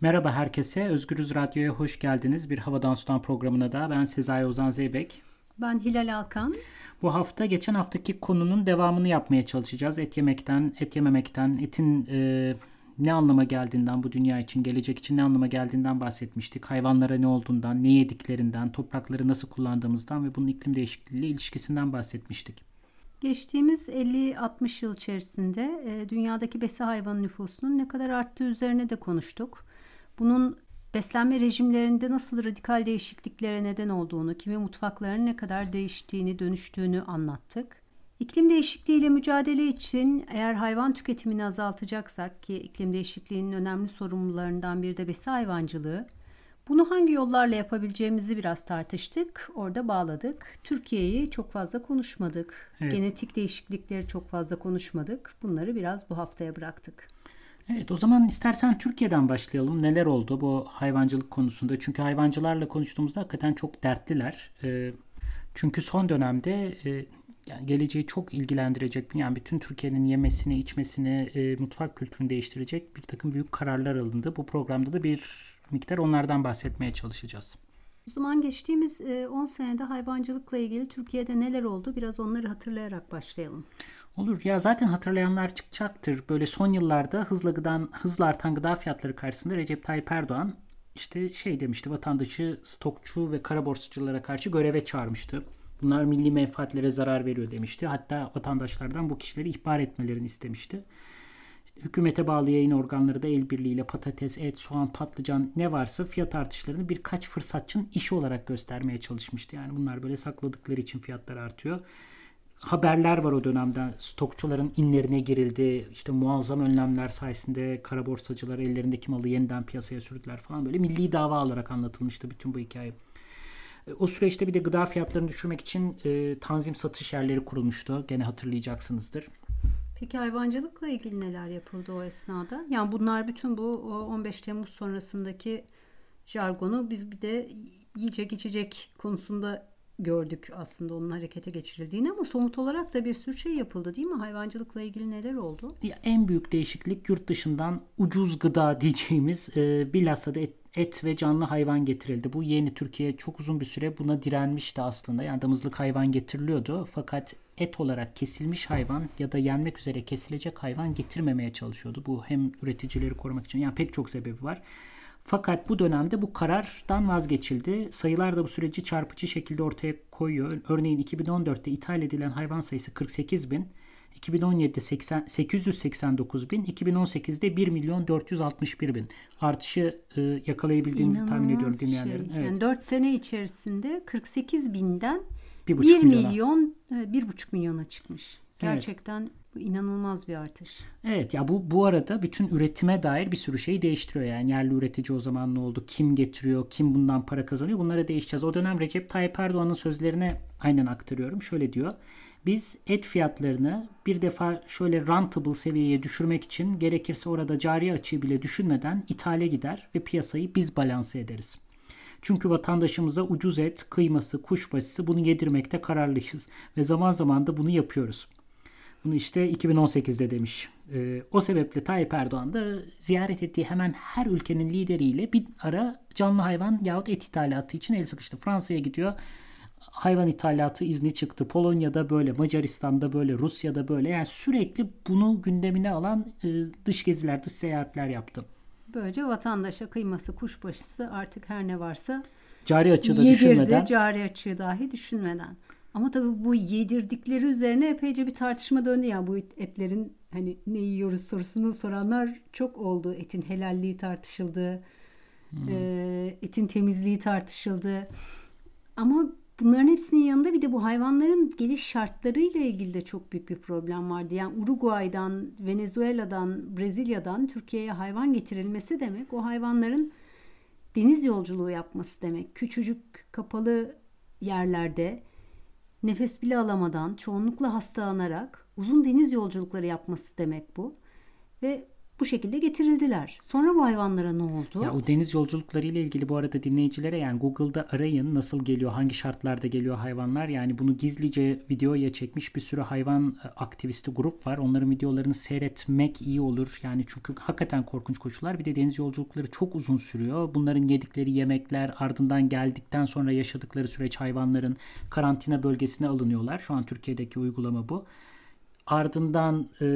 Merhaba herkese. Özgürüz Radyo'ya hoş geldiniz. Bir Havadan Sudan programına da ben Sezai Ozan Zeybek. Ben Hilal Alkan. Bu hafta geçen haftaki konunun devamını yapmaya çalışacağız. Et yemekten, et yememekten, etin e, ne anlama geldiğinden, bu dünya için, gelecek için ne anlama geldiğinden bahsetmiştik. Hayvanlara ne olduğundan, ne yediklerinden, toprakları nasıl kullandığımızdan ve bunun iklim değişikliğiyle ilişkisinden bahsetmiştik. Geçtiğimiz 50-60 yıl içerisinde e, dünyadaki besi hayvan nüfusunun ne kadar arttığı üzerine de konuştuk. Bunun beslenme rejimlerinde nasıl radikal değişikliklere neden olduğunu, kimi mutfakların ne kadar değiştiğini, dönüştüğünü anlattık. İklim değişikliğiyle mücadele için eğer hayvan tüketimini azaltacaksak ki iklim değişikliğinin önemli sorumlularından biri de besi hayvancılığı, bunu hangi yollarla yapabileceğimizi biraz tartıştık. Orada bağladık. Türkiye'yi çok fazla konuşmadık. Evet. Genetik değişiklikleri çok fazla konuşmadık. Bunları biraz bu haftaya bıraktık. Evet o zaman istersen Türkiye'den başlayalım. Neler oldu bu hayvancılık konusunda? Çünkü hayvancılarla konuştuğumuzda hakikaten çok dertliler. E, çünkü son dönemde e, yani geleceği çok ilgilendirecek yani bütün Türkiye'nin yemesini, içmesini, e, mutfak kültürünü değiştirecek bir takım büyük kararlar alındı. Bu programda da bir miktar onlardan bahsetmeye çalışacağız. O zaman geçtiğimiz 10 senede hayvancılıkla ilgili Türkiye'de neler oldu biraz onları hatırlayarak başlayalım. Olur ya zaten hatırlayanlar çıkacaktır. Böyle son yıllarda hızla, gıdan, hızla artan gıda fiyatları karşısında Recep Tayyip Erdoğan işte şey demişti vatandaşı stokçu ve kara borsacılara karşı göreve çağırmıştı. Bunlar milli menfaatlere zarar veriyor demişti. Hatta vatandaşlardan bu kişileri ihbar etmelerini istemişti. Hükümete bağlı yayın organları da el birliğiyle patates, et, soğan, patlıcan ne varsa fiyat artışlarını birkaç fırsatçının işi olarak göstermeye çalışmıştı. Yani bunlar böyle sakladıkları için fiyatlar artıyor haberler var o dönemde. Stokçuların inlerine girildi. İşte muazzam önlemler sayesinde kara borsacılar ellerindeki malı yeniden piyasaya sürdüler falan. Böyle milli dava olarak anlatılmıştı bütün bu hikaye. E, o süreçte bir de gıda fiyatlarını düşürmek için e, tanzim satış yerleri kurulmuştu. Gene hatırlayacaksınızdır. Peki hayvancılıkla ilgili neler yapıldı o esnada? Yani bunlar bütün bu 15 Temmuz sonrasındaki jargonu biz bir de yiyecek içecek konusunda gördük aslında onun harekete geçirildiğini ama somut olarak da bir sürü şey yapıldı değil mi? Hayvancılıkla ilgili neler oldu? Ya en büyük değişiklik yurt dışından ucuz gıda diyeceğimiz e, bilhassa da et, et ve canlı hayvan getirildi. Bu yeni Türkiye çok uzun bir süre buna direnmişti aslında. Yani damızlık hayvan getiriliyordu fakat et olarak kesilmiş hayvan ya da yenmek üzere kesilecek hayvan getirmemeye çalışıyordu. Bu hem üreticileri korumak için yani pek çok sebebi var. Fakat bu dönemde bu karardan vazgeçildi. Sayılar da bu süreci çarpıcı şekilde ortaya koyuyor. Örneğin 2014'te ithal edilen hayvan sayısı 48 bin. 2017'de 80, 889 bin, 2018'de 1 milyon 461 bin. Artışı e, yakalayabildiğinizi İnanılmaz tahmin ediyorum dinleyenlerin. Şey. Evet. Yani 4 sene içerisinde 48 binden 1, 1 milyon, 1,5 milyona çıkmış. Gerçekten evet. Bu inanılmaz bir artış. Evet ya bu bu arada bütün üretime dair bir sürü şeyi değiştiriyor. Yani yerli üretici o zaman ne oldu? Kim getiriyor? Kim bundan para kazanıyor? Bunlara değişeceğiz. O dönem Recep Tayyip Erdoğan'ın sözlerine aynen aktarıyorum. Şöyle diyor. Biz et fiyatlarını bir defa şöyle rentable seviyeye düşürmek için gerekirse orada cari açığı bile düşünmeden ithale gider ve piyasayı biz balanse ederiz. Çünkü vatandaşımıza ucuz et, kıyması, kuşbaşısı bunu yedirmekte kararlıyız ve zaman zaman da bunu yapıyoruz. Bunu işte 2018'de demiş. E, o sebeple Tayyip Erdoğan da ziyaret ettiği hemen her ülkenin lideriyle bir ara canlı hayvan yahut et ithalatı için el sıkıştı. Fransa'ya gidiyor. Hayvan ithalatı izni çıktı. Polonya'da böyle, Macaristan'da böyle, Rusya'da böyle. Yani sürekli bunu gündemine alan e, dış geziler, dış seyahatler yaptı. Böylece vatandaşa kıyması, kuşbaşısı artık her ne varsa cari açığı da yedirdi, düşünmeden. cari açığı dahi düşünmeden. Ama tabii bu yedirdikleri üzerine epeyce bir tartışma döndü. Yani bu etlerin hani ne yiyoruz sorusunu soranlar çok oldu. Etin helalliği tartışıldı. Hmm. E, etin temizliği tartışıldı. Ama bunların hepsinin yanında bir de bu hayvanların geliş şartlarıyla ilgili de çok büyük bir problem vardı. Yani Uruguay'dan, Venezuela'dan, Brezilya'dan Türkiye'ye hayvan getirilmesi demek o hayvanların deniz yolculuğu yapması demek. Küçücük kapalı yerlerde nefes bile alamadan, çoğunlukla hastalanarak uzun deniz yolculukları yapması demek bu. Ve bu şekilde getirildiler. Sonra bu hayvanlara ne oldu? Ya o deniz yolculukları ile ilgili bu arada dinleyicilere yani Google'da arayın nasıl geliyor, hangi şartlarda geliyor hayvanlar. Yani bunu gizlice videoya çekmiş bir sürü hayvan e, aktivisti grup var. Onların videolarını seyretmek iyi olur. Yani çünkü hakikaten korkunç koşullar. Bir de deniz yolculukları çok uzun sürüyor. Bunların yedikleri yemekler, ardından geldikten sonra yaşadıkları süreç hayvanların karantina bölgesine alınıyorlar. Şu an Türkiye'deki uygulama bu ardından e,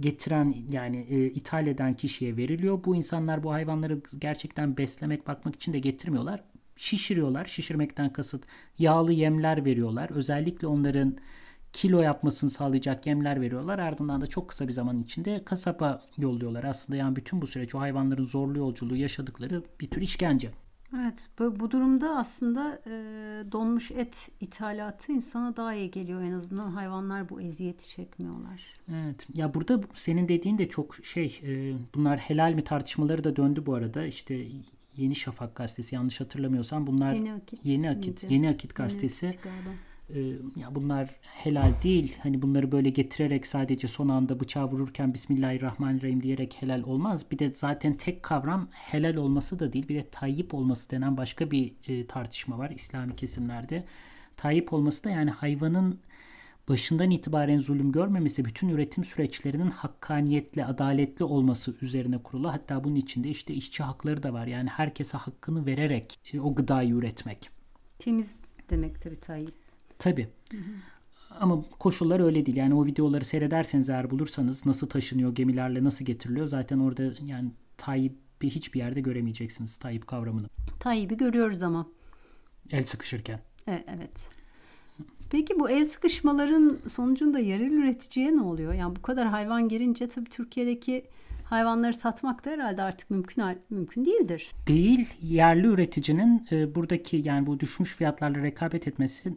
getiren yani e, ithal eden kişiye veriliyor. Bu insanlar bu hayvanları gerçekten beslemek bakmak için de getirmiyorlar. Şişiriyorlar. Şişirmekten kasıt yağlı yemler veriyorlar. Özellikle onların kilo yapmasını sağlayacak yemler veriyorlar. Ardından da çok kısa bir zaman içinde kasaba yolluyorlar. Aslında yani bütün bu süreç o hayvanların zorlu yolculuğu yaşadıkları bir tür işkence. Evet bu, bu durumda aslında e, donmuş et ithalatı insana daha iyi geliyor. En azından hayvanlar bu eziyeti çekmiyorlar. Evet. Ya burada senin dediğin de çok şey e, bunlar helal mi tartışmaları da döndü bu arada. İşte Yeni Şafak gazetesi yanlış hatırlamıyorsam bunlar Yeni Akit Yeni Akit, Yeni Akit gazetesi. Yeni Akit e, ya bunlar helal değil. Hani bunları böyle getirerek sadece son anda bıçağı vururken Bismillahirrahmanirrahim diyerek helal olmaz. Bir de zaten tek kavram helal olması da değil. Bir de tayyip olması denen başka bir e, tartışma var İslami kesimlerde. Tayyip olması da yani hayvanın başından itibaren zulüm görmemesi, bütün üretim süreçlerinin hakkaniyetle, adaletli olması üzerine kurulu. Hatta bunun içinde işte işçi hakları da var. Yani herkese hakkını vererek e, o gıdayı üretmek. Temiz demek tabii Tayyip. Tabii. Hı hı. Ama koşullar öyle değil. Yani o videoları seyrederseniz eğer bulursanız nasıl taşınıyor, gemilerle nasıl getiriliyor zaten orada yani Tayyip'i hiçbir yerde göremeyeceksiniz Tayyip kavramını. Tayyip'i görüyoruz ama. El sıkışırken. Evet. evet. Peki bu el sıkışmaların sonucunda yerel üreticiye ne oluyor? Yani bu kadar hayvan girince tabii Türkiye'deki hayvanları satmak da herhalde artık mümkün mümkün değildir. Değil. Yerli üreticinin e, buradaki yani bu düşmüş fiyatlarla rekabet etmesi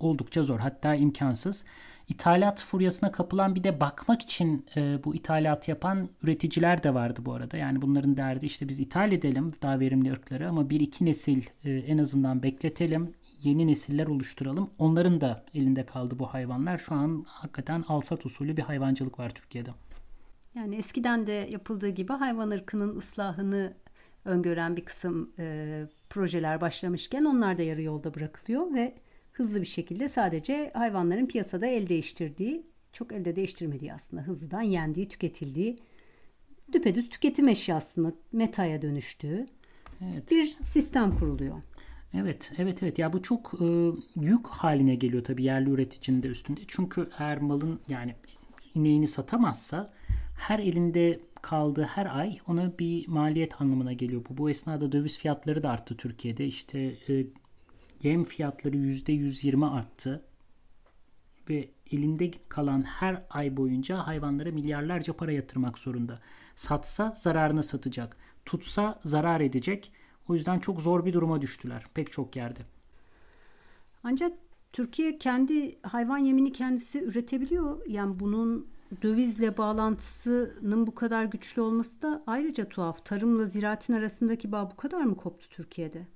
oldukça zor hatta imkansız. İthalat furyasına kapılan bir de bakmak için e, bu ithalat yapan üreticiler de vardı bu arada. Yani bunların derdi işte biz ithal edelim daha verimli ırkları ama bir iki nesil e, en azından bekletelim. Yeni nesiller oluşturalım. Onların da elinde kaldı bu hayvanlar. Şu an hakikaten alsat usulü bir hayvancılık var Türkiye'de. Yani eskiden de yapıldığı gibi hayvan ırkının ıslahını öngören bir kısım e, projeler başlamışken onlar da yarı yolda bırakılıyor ve hızlı bir şekilde sadece hayvanların piyasada el değiştirdiği, çok elde değiştirmediği aslında hızlıdan yendiği, tüketildiği düpedüz tüketim eşyasını metaya dönüştüğü evet. bir sistem kuruluyor. Evet, evet, evet. Ya bu çok e, yük haline geliyor tabii yerli üreticinin de üstünde. Çünkü eğer malın yani ineğini satamazsa her elinde kaldığı her ay ona bir maliyet anlamına geliyor. Bu, bu esnada döviz fiyatları da arttı Türkiye'de. İşte e, yem fiyatları %120 arttı ve elinde kalan her ay boyunca hayvanlara milyarlarca para yatırmak zorunda. Satsa zararına satacak. Tutsa zarar edecek. O yüzden çok zor bir duruma düştüler pek çok yerde. Ancak Türkiye kendi hayvan yemini kendisi üretebiliyor. Yani bunun dövizle bağlantısının bu kadar güçlü olması da ayrıca tuhaf. Tarımla ziraatin arasındaki bağ bu kadar mı koptu Türkiye'de?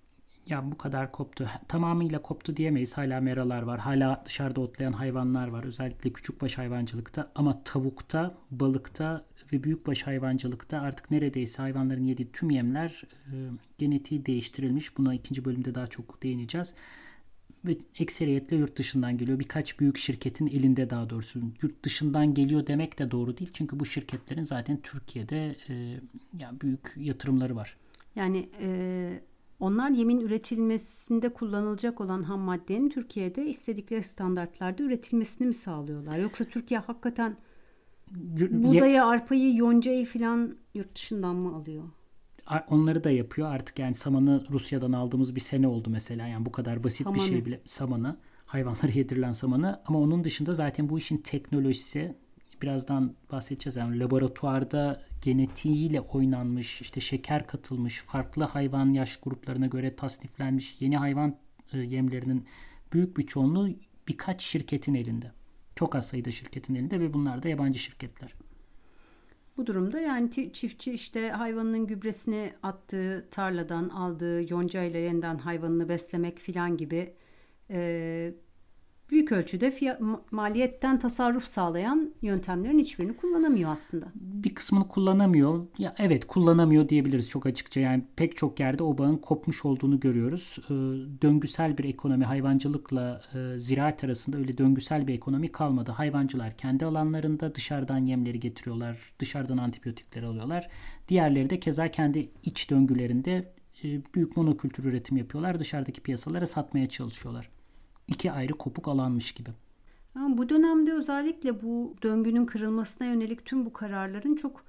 Ya bu kadar koptu. Tamamıyla koptu diyemeyiz. Hala meralar var. Hala dışarıda otlayan hayvanlar var. Özellikle küçükbaş hayvancılıkta. Ama tavukta, balıkta ve büyükbaş hayvancılıkta artık neredeyse hayvanların yediği tüm yemler e, genetiği değiştirilmiş. Buna ikinci bölümde daha çok değineceğiz. Ve ekseriyetle yurt dışından geliyor. Birkaç büyük şirketin elinde daha doğrusu. Yurt dışından geliyor demek de doğru değil. Çünkü bu şirketlerin zaten Türkiye'de e, yani büyük yatırımları var. Yani e, onlar yemin üretilmesinde kullanılacak olan ham maddenin Türkiye'de istedikleri standartlarda üretilmesini mi sağlıyorlar? Yoksa Türkiye hakikaten buğdayı, arpayı, yoncayı filan yurt dışından mı alıyor? Onları da yapıyor. Artık yani samanı Rusya'dan aldığımız bir sene oldu mesela. Yani bu kadar basit samanı. bir şey bile samanı hayvanlara yedirilen samanı ama onun dışında zaten bu işin teknolojisi birazdan bahsedeceğiz. Yani laboratuvarda genetiğiyle oynanmış, işte şeker katılmış, farklı hayvan yaş gruplarına göre tasniflenmiş yeni hayvan e, yemlerinin büyük bir çoğunluğu birkaç şirketin elinde. Çok az sayıda şirketin elinde ve bunlar da yabancı şirketler. Bu durumda yani çiftçi işte hayvanının gübresini attığı tarladan aldığı yoncayla yeniden hayvanını beslemek filan gibi e, büyük ölçüde fiyat, maliyetten tasarruf sağlayan yöntemlerin hiçbirini kullanamıyor aslında. Bir kısmını kullanamıyor. Ya evet kullanamıyor diyebiliriz çok açıkça. Yani pek çok yerde o bağın kopmuş olduğunu görüyoruz. Ee, döngüsel bir ekonomi hayvancılıkla e, ziraat arasında öyle döngüsel bir ekonomi kalmadı. Hayvancılar kendi alanlarında dışarıdan yemleri getiriyorlar. Dışarıdan antibiyotikleri alıyorlar. Diğerleri de keza kendi iç döngülerinde e, büyük monokültür üretim yapıyorlar. Dışarıdaki piyasalara satmaya çalışıyorlar iki ayrı kopuk alanmış gibi. bu dönemde özellikle bu döngünün kırılmasına yönelik tüm bu kararların çok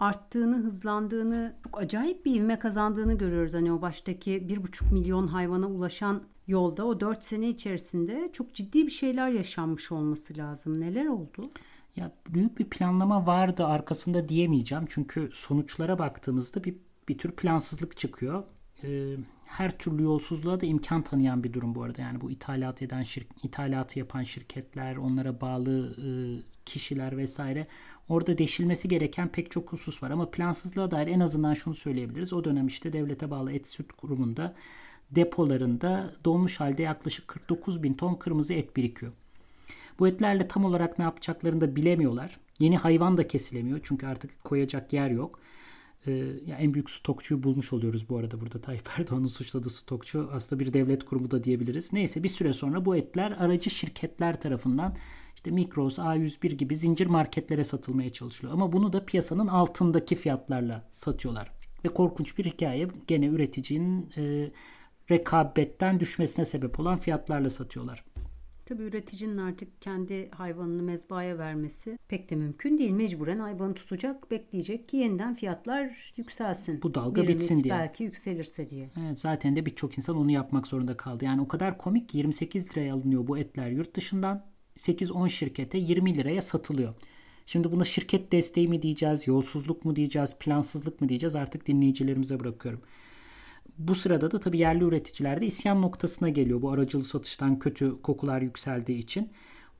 arttığını, hızlandığını, çok acayip bir ivme kazandığını görüyoruz. Hani o baştaki bir buçuk milyon hayvana ulaşan yolda o dört sene içerisinde çok ciddi bir şeyler yaşanmış olması lazım. Neler oldu? Ya büyük bir planlama vardı arkasında diyemeyeceğim. Çünkü sonuçlara baktığımızda bir, bir tür plansızlık çıkıyor. Ee, her türlü yolsuzluğa da imkan tanıyan bir durum bu arada. Yani bu ithalat eden şirk, ithalatı yapan şirketler, onlara bağlı e, kişiler vesaire orada deşilmesi gereken pek çok husus var ama plansızlığa dair en azından şunu söyleyebiliriz. O dönem işte devlete bağlı et süt kurumunda depolarında donmuş halde yaklaşık 49 bin ton kırmızı et birikiyor. Bu etlerle tam olarak ne yapacaklarını da bilemiyorlar. Yeni hayvan da kesilemiyor çünkü artık koyacak yer yok. Ee, yani en büyük stokçuyu bulmuş oluyoruz bu arada burada Tayyip Erdoğan'ın suçladığı stokçu aslında bir devlet kurumu da diyebiliriz. Neyse bir süre sonra bu etler aracı şirketler tarafından işte Migros, A101 gibi zincir marketlere satılmaya çalışılıyor. Ama bunu da piyasanın altındaki fiyatlarla satıyorlar. Ve korkunç bir hikaye gene üreticinin e, rekabetten düşmesine sebep olan fiyatlarla satıyorlar. Tabii üreticinin artık kendi hayvanını mezbaya vermesi pek de mümkün değil. Mecburen hayvanı tutacak, bekleyecek ki yeniden fiyatlar yükselsin. Bu dalga Bir bitsin diye. Belki yükselirse diye. Evet, zaten de birçok insan onu yapmak zorunda kaldı. Yani o kadar komik ki 28 liraya alınıyor bu etler yurt dışından. 8-10 şirkete 20 liraya satılıyor. Şimdi buna şirket desteği mi diyeceğiz, yolsuzluk mu diyeceğiz, plansızlık mı diyeceğiz artık dinleyicilerimize bırakıyorum. Bu sırada da tabii yerli üreticiler de isyan noktasına geliyor bu aracılı satıştan kötü kokular yükseldiği için.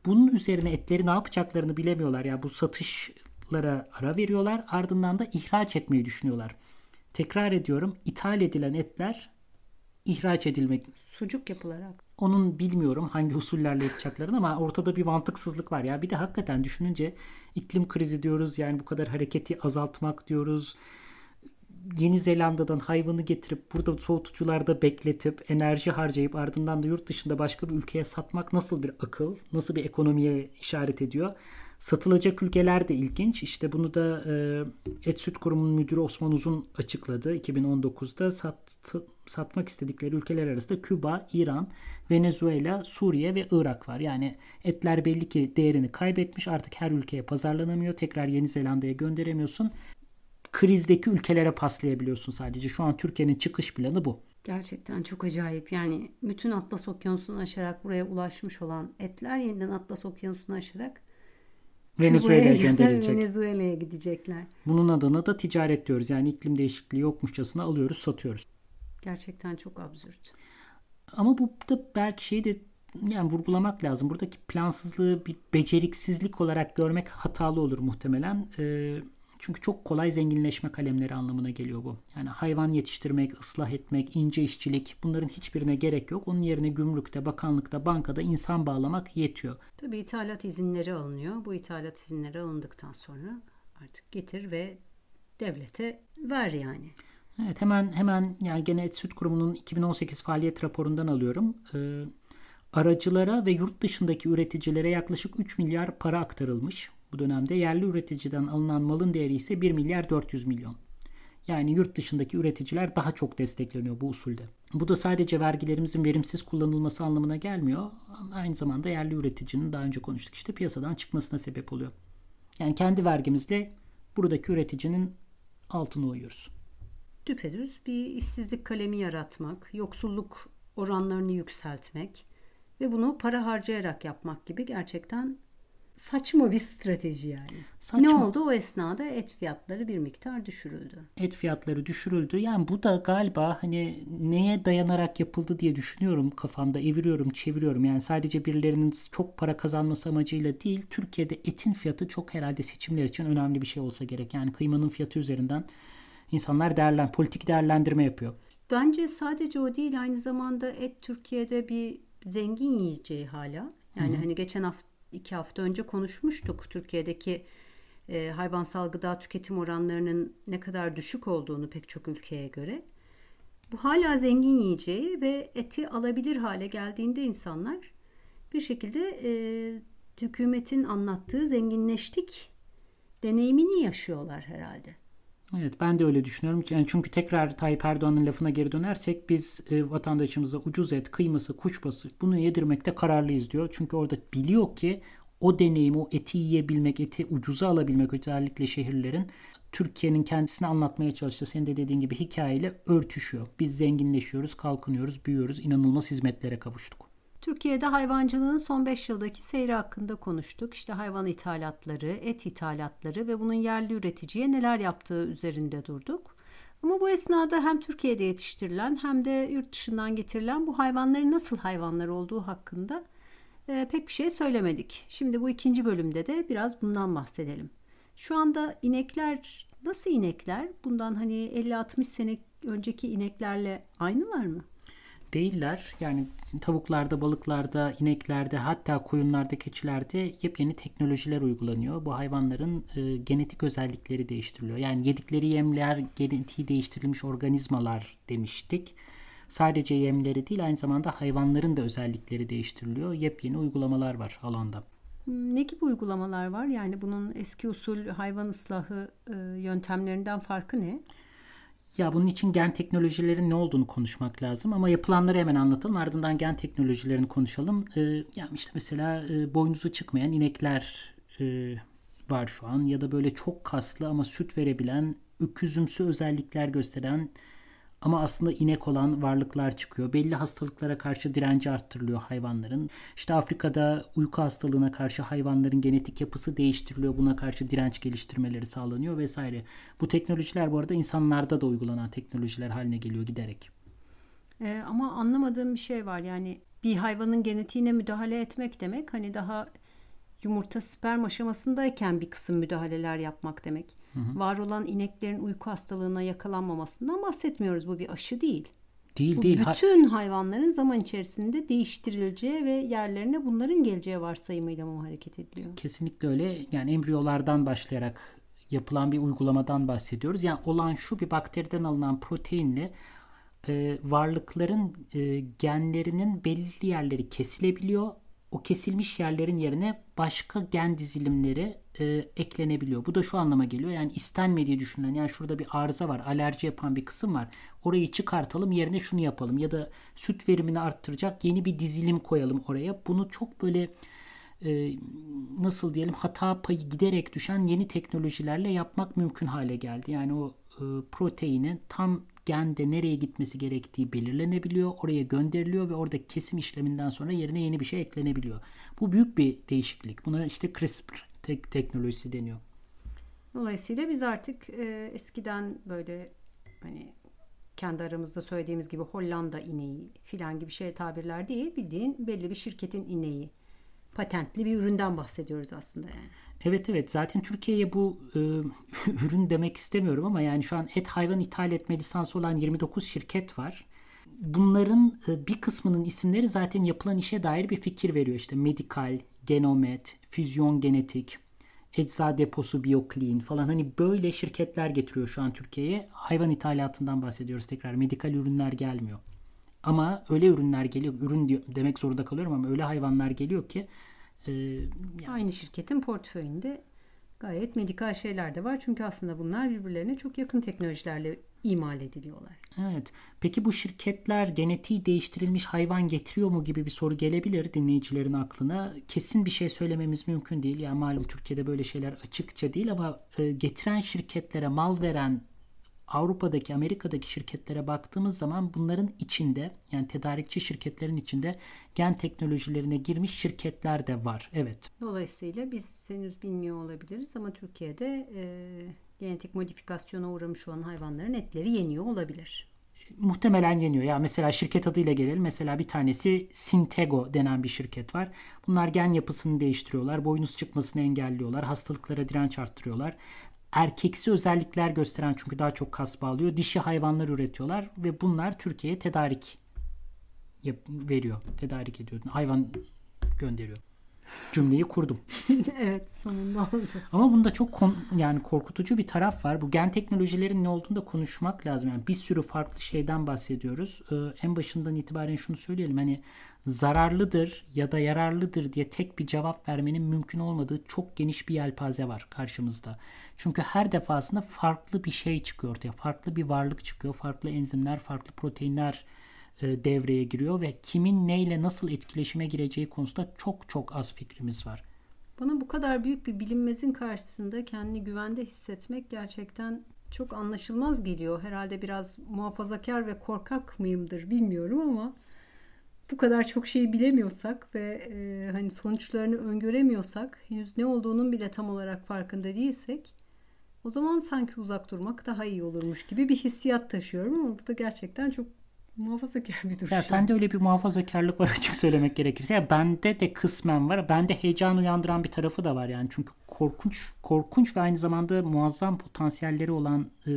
Bunun üzerine etleri ne yapacaklarını bilemiyorlar. Yani bu satışlara ara veriyorlar ardından da ihraç etmeyi düşünüyorlar. Tekrar ediyorum ithal edilen etler ihraç edilmek. Sucuk yapılarak. Onun bilmiyorum hangi usullerle yapacaklarını ama ortada bir mantıksızlık var ya. Bir de hakikaten düşününce iklim krizi diyoruz yani bu kadar hareketi azaltmak diyoruz Yeni Zelanda'dan hayvanı getirip burada soğutucularda bekletip enerji harcayıp ardından da yurt dışında başka bir ülkeye satmak nasıl bir akıl, nasıl bir ekonomiye işaret ediyor? Satılacak ülkeler de ilginç. İşte bunu da e, Et Süt Kurumu'nun müdürü Osman Uzun açıkladı 2019'da. Sat, satmak istedikleri ülkeler arasında Küba, İran, Venezuela, Suriye ve Irak var. Yani etler belli ki değerini kaybetmiş. Artık her ülkeye pazarlanamıyor. Tekrar Yeni Zelanda'ya gönderemiyorsun krizdeki ülkelere paslayabiliyorsun sadece. Şu an Türkiye'nin çıkış planı bu. Gerçekten çok acayip. Yani bütün Atlas Okyanusu'nu aşarak buraya ulaşmış olan etler yeniden Atlas Okyanusu'nu aşarak Venezuela'ya gönderilecek. Venezuela'ya gidecekler. Bunun adına da ticaret diyoruz. Yani iklim değişikliği yokmuşçasına alıyoruz, satıyoruz. Gerçekten çok absürt. Ama bu da belki şeyi de yani vurgulamak lazım. Buradaki plansızlığı bir beceriksizlik olarak görmek hatalı olur muhtemelen. Ee, çünkü çok kolay zenginleşme kalemleri anlamına geliyor bu. Yani hayvan yetiştirmek, ıslah etmek, ince işçilik bunların hiçbirine gerek yok. Onun yerine gümrükte, bakanlıkta, bankada insan bağlamak yetiyor. Tabii ithalat izinleri alınıyor. Bu ithalat izinleri alındıktan sonra artık getir ve devlete ver yani. Evet hemen hemen yani gene Et Süt Kurumu'nun 2018 faaliyet raporundan alıyorum. Ee, aracılara ve yurt dışındaki üreticilere yaklaşık 3 milyar para aktarılmış bu dönemde yerli üreticiden alınan malın değeri ise 1 milyar 400 milyon. Yani yurt dışındaki üreticiler daha çok destekleniyor bu usulde. Bu da sadece vergilerimizin verimsiz kullanılması anlamına gelmiyor. Aynı zamanda yerli üreticinin daha önce konuştuk işte piyasadan çıkmasına sebep oluyor. Yani kendi vergimizle buradaki üreticinin altına uyuyoruz. Düpedüz bir işsizlik kalemi yaratmak, yoksulluk oranlarını yükseltmek ve bunu para harcayarak yapmak gibi gerçekten saçma bir strateji yani. Saçma. Ne oldu o esnada et fiyatları bir miktar düşürüldü. Et fiyatları düşürüldü. Yani bu da galiba hani neye dayanarak yapıldı diye düşünüyorum kafamda eviriyorum çeviriyorum. Yani sadece birilerinin çok para kazanması amacıyla değil Türkiye'de etin fiyatı çok herhalde seçimler için önemli bir şey olsa gerek. Yani kıymanın fiyatı üzerinden insanlar değerlen politik değerlendirme yapıyor. Bence sadece o değil aynı zamanda et Türkiye'de bir zengin yiyeceği hala. Yani Hı-hı. hani geçen hafta iki hafta önce konuşmuştuk Türkiye'deki e, hayvansal gıda tüketim oranlarının ne kadar düşük olduğunu pek çok ülkeye göre. Bu hala zengin yiyeceği ve eti alabilir hale geldiğinde insanlar bir şekilde e, hükümetin anlattığı zenginleştik deneyimini yaşıyorlar herhalde. Evet ben de öyle düşünüyorum. Yani çünkü tekrar Tayyip Erdoğan'ın lafına geri dönersek biz e, vatandaşımıza ucuz et, kıyması, kuşbası bunu yedirmekte kararlıyız diyor. Çünkü orada biliyor ki o deneyim, o eti yiyebilmek, eti ucuza alabilmek özellikle şehirlerin Türkiye'nin kendisini anlatmaya çalıştığı senin de dediğin gibi hikayeyle örtüşüyor. Biz zenginleşiyoruz, kalkınıyoruz, büyüyoruz, inanılmaz hizmetlere kavuştuk. Türkiye'de hayvancılığın son 5 yıldaki seyri hakkında konuştuk. İşte hayvan ithalatları, et ithalatları ve bunun yerli üreticiye neler yaptığı üzerinde durduk. Ama bu esnada hem Türkiye'de yetiştirilen hem de yurt dışından getirilen bu hayvanların nasıl hayvanlar olduğu hakkında e, pek bir şey söylemedik. Şimdi bu ikinci bölümde de biraz bundan bahsedelim. Şu anda inekler nasıl inekler? Bundan hani 50-60 sene önceki ineklerle aynılar mı? Değiller. Yani tavuklarda, balıklarda, ineklerde hatta koyunlarda, keçilerde yepyeni teknolojiler uygulanıyor. Bu hayvanların e, genetik özellikleri değiştiriliyor. Yani yedikleri yemler genetiği değiştirilmiş organizmalar demiştik. Sadece yemleri değil aynı zamanda hayvanların da özellikleri değiştiriliyor. Yepyeni uygulamalar var alanda. Ne gibi uygulamalar var? Yani bunun eski usul hayvan ıslahı e, yöntemlerinden farkı ne? Ya bunun için gen teknolojilerin ne olduğunu konuşmak lazım ama yapılanları hemen anlatalım. Ardından gen teknolojilerini konuşalım. Ee, yani işte mesela e, boynuzu çıkmayan inekler e, var şu an ya da böyle çok kaslı ama süt verebilen, öküzümsü özellikler gösteren ama aslında inek olan varlıklar çıkıyor. Belli hastalıklara karşı direnci arttırılıyor hayvanların. İşte Afrika'da uyku hastalığına karşı hayvanların genetik yapısı değiştiriliyor. Buna karşı direnç geliştirmeleri sağlanıyor vesaire. Bu teknolojiler bu arada insanlarda da uygulanan teknolojiler haline geliyor giderek. Ee, ama anlamadığım bir şey var. Yani bir hayvanın genetiğine müdahale etmek demek hani daha yumurta sperm aşamasındayken bir kısım müdahaleler yapmak demek. Hı hı. Var olan ineklerin uyku hastalığına yakalanmamasından bahsetmiyoruz. Bu bir aşı değil. Değil Bu değil. Bütün hayvanların zaman içerisinde değiştirileceği ve yerlerine bunların geleceği varsayımıyla mı hareket ediliyor? Kesinlikle öyle. Yani embriyolardan başlayarak yapılan bir uygulamadan bahsediyoruz. Yani olan şu bir bakteriden alınan proteinle e, varlıkların e, genlerinin belli yerleri kesilebiliyor o kesilmiş yerlerin yerine başka gen dizilimleri e, eklenebiliyor. Bu da şu anlama geliyor. Yani istenmediği düşünülen yani şurada bir arıza var, alerji yapan bir kısım var. Orayı çıkartalım, yerine şunu yapalım ya da süt verimini arttıracak yeni bir dizilim koyalım oraya. Bunu çok böyle e, nasıl diyelim hata payı giderek düşen yeni teknolojilerle yapmak mümkün hale geldi. Yani o e, proteinin tam gende nereye gitmesi gerektiği belirlenebiliyor. Oraya gönderiliyor ve orada kesim işleminden sonra yerine yeni bir şey eklenebiliyor. Bu büyük bir değişiklik. Buna işte CRISPR tek teknolojisi deniyor. Dolayısıyla biz artık e, eskiden böyle hani kendi aramızda söylediğimiz gibi Hollanda ineği filan gibi şey tabirler değil bildiğin belli bir şirketin ineği patentli bir üründen bahsediyoruz aslında yani. Evet evet zaten Türkiye'ye bu e, ürün demek istemiyorum ama yani şu an et hayvan ithal etme lisansı olan 29 şirket var. Bunların e, bir kısmının isimleri zaten yapılan işe dair bir fikir veriyor. İşte Medikal, Genomet, Füzyon Genetik, Ecza Deposu Bioclean falan hani böyle şirketler getiriyor şu an Türkiye'ye. Hayvan ithalatından bahsediyoruz tekrar. Medikal ürünler gelmiyor. Ama öyle ürünler geliyor. Ürün demek zorunda kalıyorum ama öyle hayvanlar geliyor ki e, yani. aynı şirketin portföyünde gayet medikal şeyler de var. Çünkü aslında bunlar birbirlerine çok yakın teknolojilerle imal ediliyorlar. Evet. Peki bu şirketler genetiği değiştirilmiş hayvan getiriyor mu gibi bir soru gelebilir dinleyicilerin aklına. Kesin bir şey söylememiz mümkün değil. Yani malum Türkiye'de böyle şeyler açıkça değil ama e, getiren şirketlere mal veren Avrupa'daki, Amerika'daki şirketlere baktığımız zaman bunların içinde yani tedarikçi şirketlerin içinde gen teknolojilerine girmiş şirketler de var. Evet. Dolayısıyla biz henüz bilmiyor olabiliriz ama Türkiye'de e, genetik modifikasyona uğramış olan hayvanların etleri yeniyor olabilir. Muhtemelen yeniyor. Ya mesela şirket adıyla gelelim. Mesela bir tanesi Sintego denen bir şirket var. Bunlar gen yapısını değiştiriyorlar. Boynuz çıkmasını engelliyorlar. Hastalıklara direnç arttırıyorlar erkeksi özellikler gösteren çünkü daha çok kas bağlıyor. Dişi hayvanlar üretiyorlar ve bunlar Türkiye'ye tedarik veriyor. Tedarik ediyor. Hayvan gönderiyor. Cümleyi kurdum. evet sonunda oldu. Ama bunda çok kon- yani korkutucu bir taraf var. Bu gen teknolojilerin ne olduğunu da konuşmak lazım. Yani bir sürü farklı şeyden bahsediyoruz. Ee, en başından itibaren şunu söyleyelim. Hani zararlıdır ya da yararlıdır diye tek bir cevap vermenin mümkün olmadığı çok geniş bir yelpaze var karşımızda. Çünkü her defasında farklı bir şey çıkıyor ortaya. Farklı bir varlık çıkıyor. Farklı enzimler, farklı proteinler e, devreye giriyor ve kimin neyle nasıl etkileşime gireceği konusunda çok çok az fikrimiz var. Bana bu kadar büyük bir bilinmezin karşısında kendini güvende hissetmek gerçekten çok anlaşılmaz geliyor. Herhalde biraz muhafazakar ve korkak mıyımdır bilmiyorum ama bu kadar çok şeyi bilemiyorsak ve e, hani sonuçlarını öngöremiyorsak, henüz ne olduğunun bile tam olarak farkında değilsek o zaman sanki uzak durmak daha iyi olurmuş gibi bir hissiyat taşıyorum ama bu da gerçekten çok muhafazakar bir duruş. Ya sende öyle bir muhafazakarlık var açık söylemek gerekirse. Ya bende de kısmen var. Bende heyecan uyandıran bir tarafı da var yani. Çünkü korkunç korkunç ve aynı zamanda muazzam potansiyelleri olan e,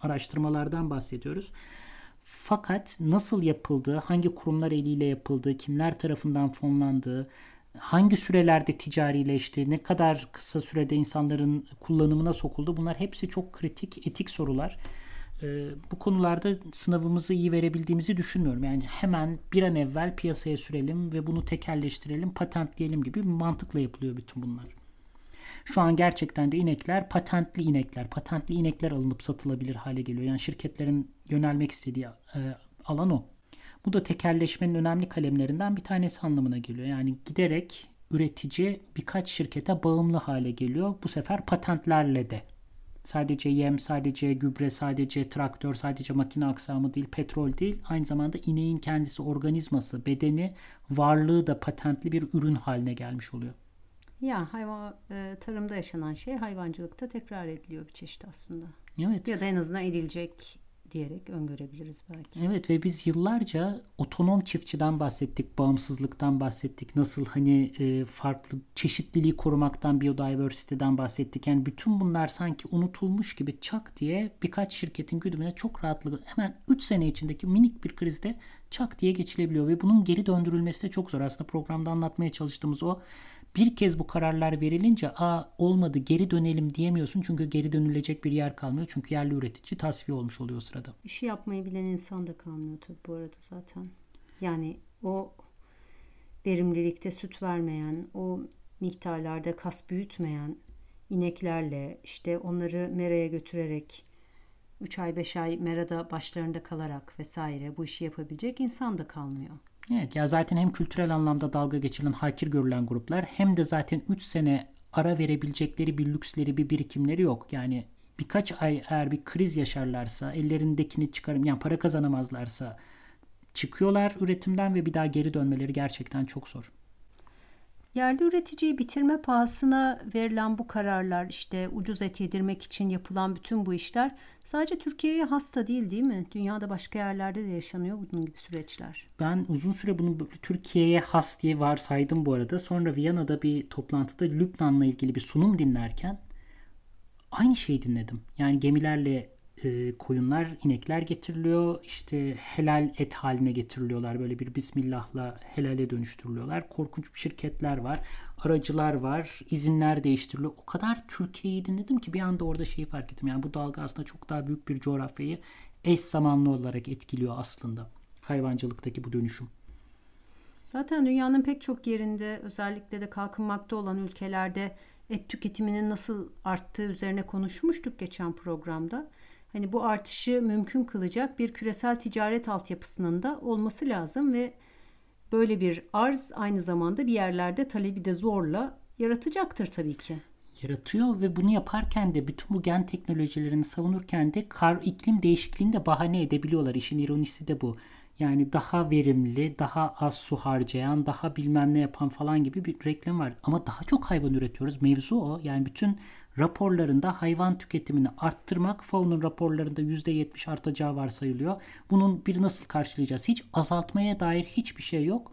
araştırmalardan bahsediyoruz. Fakat nasıl yapıldığı, hangi kurumlar eliyle yapıldığı, kimler tarafından fonlandığı, hangi sürelerde ticarileşti, ne kadar kısa sürede insanların kullanımına sokuldu bunlar hepsi çok kritik etik sorular. Ee, bu konularda sınavımızı iyi verebildiğimizi düşünmüyorum. Yani hemen bir an evvel piyasaya sürelim ve bunu tekelleştirelim, patentleyelim gibi mantıkla yapılıyor bütün bunlar. Şu an gerçekten de inekler patentli inekler, patentli inekler alınıp satılabilir hale geliyor. Yani şirketlerin yönelmek istediği e, alan o. Bu da tekelleşmenin önemli kalemlerinden bir tanesi anlamına geliyor. Yani giderek üretici birkaç şirkete bağımlı hale geliyor. Bu sefer patentlerle de. Sadece yem, sadece gübre, sadece traktör, sadece makine aksamı değil, petrol değil. Aynı zamanda ineğin kendisi, organizması, bedeni, varlığı da patentli bir ürün haline gelmiş oluyor. Ya hayvan e, tarımda yaşanan şey hayvancılıkta tekrar ediliyor bir çeşit aslında. Evet. Ya da en azından edilecek diyerek öngörebiliriz belki. Evet ve biz yıllarca otonom çiftçiden bahsettik, bağımsızlıktan bahsettik. Nasıl hani e, farklı çeşitliliği korumaktan, biodiversity'den bahsettik. Yani bütün bunlar sanki unutulmuş gibi çak diye birkaç şirketin güdümüne çok rahatlıkla hemen 3 sene içindeki minik bir krizde çak diye geçilebiliyor ve bunun geri döndürülmesi de çok zor. Aslında programda anlatmaya çalıştığımız o bir kez bu kararlar verilince a olmadı geri dönelim diyemiyorsun çünkü geri dönülecek bir yer kalmıyor. Çünkü yerli üretici tasfiye olmuş oluyor sırada. İşi yapmayı bilen insan da kalmıyor tabii bu arada zaten. Yani o verimlilikte süt vermeyen, o miktarlarda kas büyütmeyen ineklerle işte onları meraya götürerek 3 ay 5 ay merada başlarında kalarak vesaire bu işi yapabilecek insan da kalmıyor. Evet ya zaten hem kültürel anlamda dalga geçilen, hakir görülen gruplar hem de zaten 3 sene ara verebilecekleri bir lüksleri, bir birikimleri yok. Yani birkaç ay eğer bir kriz yaşarlarsa, ellerindekini çıkarım yani para kazanamazlarsa çıkıyorlar üretimden ve bir daha geri dönmeleri gerçekten çok zor. Yerli üreticiyi bitirme pahasına verilen bu kararlar işte ucuz et yedirmek için yapılan bütün bu işler sadece Türkiye'ye hasta değil değil mi? Dünyada başka yerlerde de yaşanıyor bunun gibi süreçler. Ben uzun süre bunu Türkiye'ye has diye varsaydım bu arada. Sonra Viyana'da bir toplantıda Lübnan'la ilgili bir sunum dinlerken aynı şeyi dinledim. Yani gemilerle e, koyunlar, inekler getiriliyor. İşte helal et haline getiriliyorlar. Böyle bir bismillahla helale dönüştürülüyorlar. Korkunç şirketler var. Aracılar var. izinler değiştiriliyor. O kadar Türkiye'yi dinledim ki bir anda orada şeyi fark ettim. Yani bu dalga aslında çok daha büyük bir coğrafyayı eş zamanlı olarak etkiliyor aslında. Hayvancılıktaki bu dönüşüm. Zaten dünyanın pek çok yerinde özellikle de kalkınmakta olan ülkelerde et tüketiminin nasıl arttığı üzerine konuşmuştuk geçen programda hani bu artışı mümkün kılacak bir küresel ticaret altyapısının da olması lazım ve böyle bir arz aynı zamanda bir yerlerde talebi de zorla yaratacaktır tabii ki. Yaratıyor ve bunu yaparken de bütün bu gen teknolojilerini savunurken de kar iklim değişikliğini de bahane edebiliyorlar. İşin ironisi de bu. Yani daha verimli, daha az su harcayan, daha bilmem ne yapan falan gibi bir reklam var. Ama daha çok hayvan üretiyoruz. Mevzu o. Yani bütün raporlarında hayvan tüketimini arttırmak FAO'nun raporlarında %70 artacağı varsayılıyor. Bunun bir nasıl karşılayacağız? Hiç azaltmaya dair hiçbir şey yok.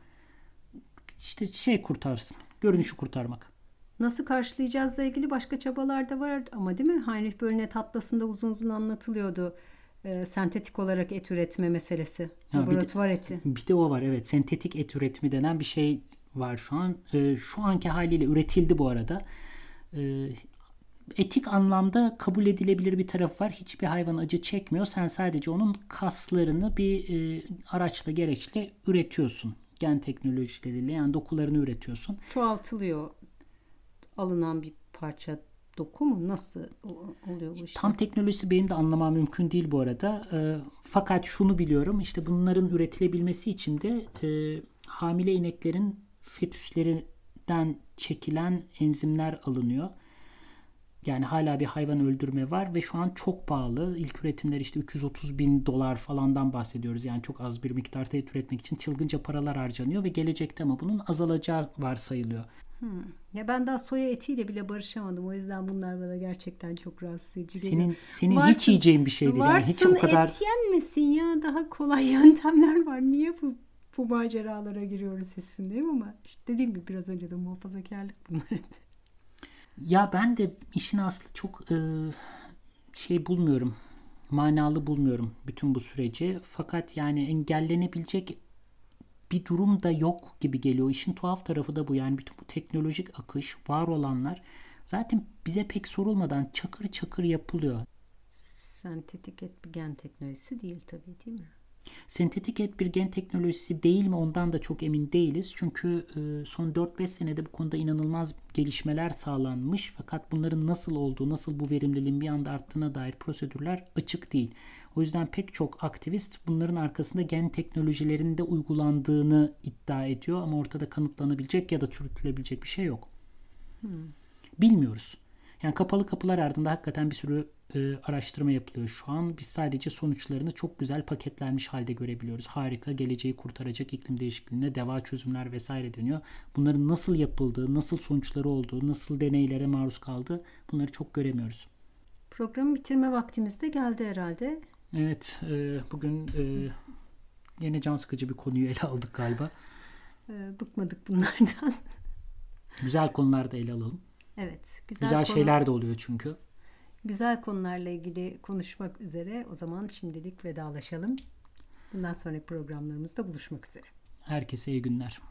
İşte şey kurtarsın. Görünüşü kurtarmak. Nasıl karşılayacağızla ilgili başka çabalar da var ama değil mi? Heinrich Böllner tatlasında uzun uzun anlatılıyordu. E, sentetik olarak et üretme meselesi. Ha, laboratuvar bir de, eti. Bir de o var evet. Sentetik et üretimi denen bir şey var şu an. E, şu anki haliyle üretildi bu arada. E, etik anlamda kabul edilebilir bir tarafı var. Hiçbir hayvan acı çekmiyor. Sen sadece onun kaslarını bir e, araçla gereçle üretiyorsun. Gen teknolojileriyle yani dokularını üretiyorsun. Çoğaltılıyor alınan bir parça doku mu? Nasıl oluyor bu iş? Tam teknolojisi benim de anlamam mümkün değil bu arada. E, fakat şunu biliyorum işte bunların üretilebilmesi için de e, hamile ineklerin fetüslerinden çekilen enzimler alınıyor. Yani hala bir hayvan öldürme var ve şu an çok pahalı. İlk üretimler işte 330 bin dolar falandan bahsediyoruz. Yani çok az bir miktarda et üretmek için çılgınca paralar harcanıyor ve gelecekte ama bunun azalacağı varsayılıyor. Hmm. Ya ben daha soya etiyle bile barışamadım. O yüzden bunlar bana gerçekten çok rahatsız edici. Senin, senin varsın, hiç yiyeceğin bir şey değil. Varsın yani hiç o kadar... et yenmesin ya. Daha kolay yöntemler var. Niye bu bu maceralara giriyoruz hissindeyim ama işte dediğim gibi biraz önce de muhafazakarlık bunlar hep. Ya ben de işin aslı çok e, şey bulmuyorum. Manalı bulmuyorum bütün bu süreci. Fakat yani engellenebilecek bir durum da yok gibi geliyor. İşin tuhaf tarafı da bu. Yani bütün bu teknolojik akış, var olanlar zaten bize pek sorulmadan çakır çakır yapılıyor. Sentetik et bir gen teknolojisi değil tabii değil mi? Sentetik et bir gen teknolojisi değil mi ondan da çok emin değiliz. Çünkü e, son 4-5 senede bu konuda inanılmaz gelişmeler sağlanmış. Fakat bunların nasıl olduğu, nasıl bu verimliliğin bir anda arttığına dair prosedürler açık değil. O yüzden pek çok aktivist bunların arkasında gen teknolojilerinde uygulandığını iddia ediyor ama ortada kanıtlanabilecek ya da çürütülebilecek bir şey yok. Hmm. Bilmiyoruz. Yani kapalı kapılar ardında hakikaten bir sürü e, araştırma yapılıyor şu an. Biz sadece sonuçlarını çok güzel paketlenmiş halde görebiliyoruz. Harika, geleceği kurtaracak iklim değişikliğine deva çözümler vesaire deniyor. Bunların nasıl yapıldığı, nasıl sonuçları olduğu, nasıl deneylere maruz kaldığı bunları çok göremiyoruz. Programı bitirme vaktimiz de geldi herhalde. Evet, e, bugün e, yine can sıkıcı bir konuyu ele aldık galiba. E, bıkmadık bunlardan. güzel konularda ele alalım. Evet. Güzel, güzel konu... şeyler de oluyor çünkü. Güzel konularla ilgili konuşmak üzere. O zaman şimdilik vedalaşalım. Bundan sonraki programlarımızda buluşmak üzere. Herkese iyi günler.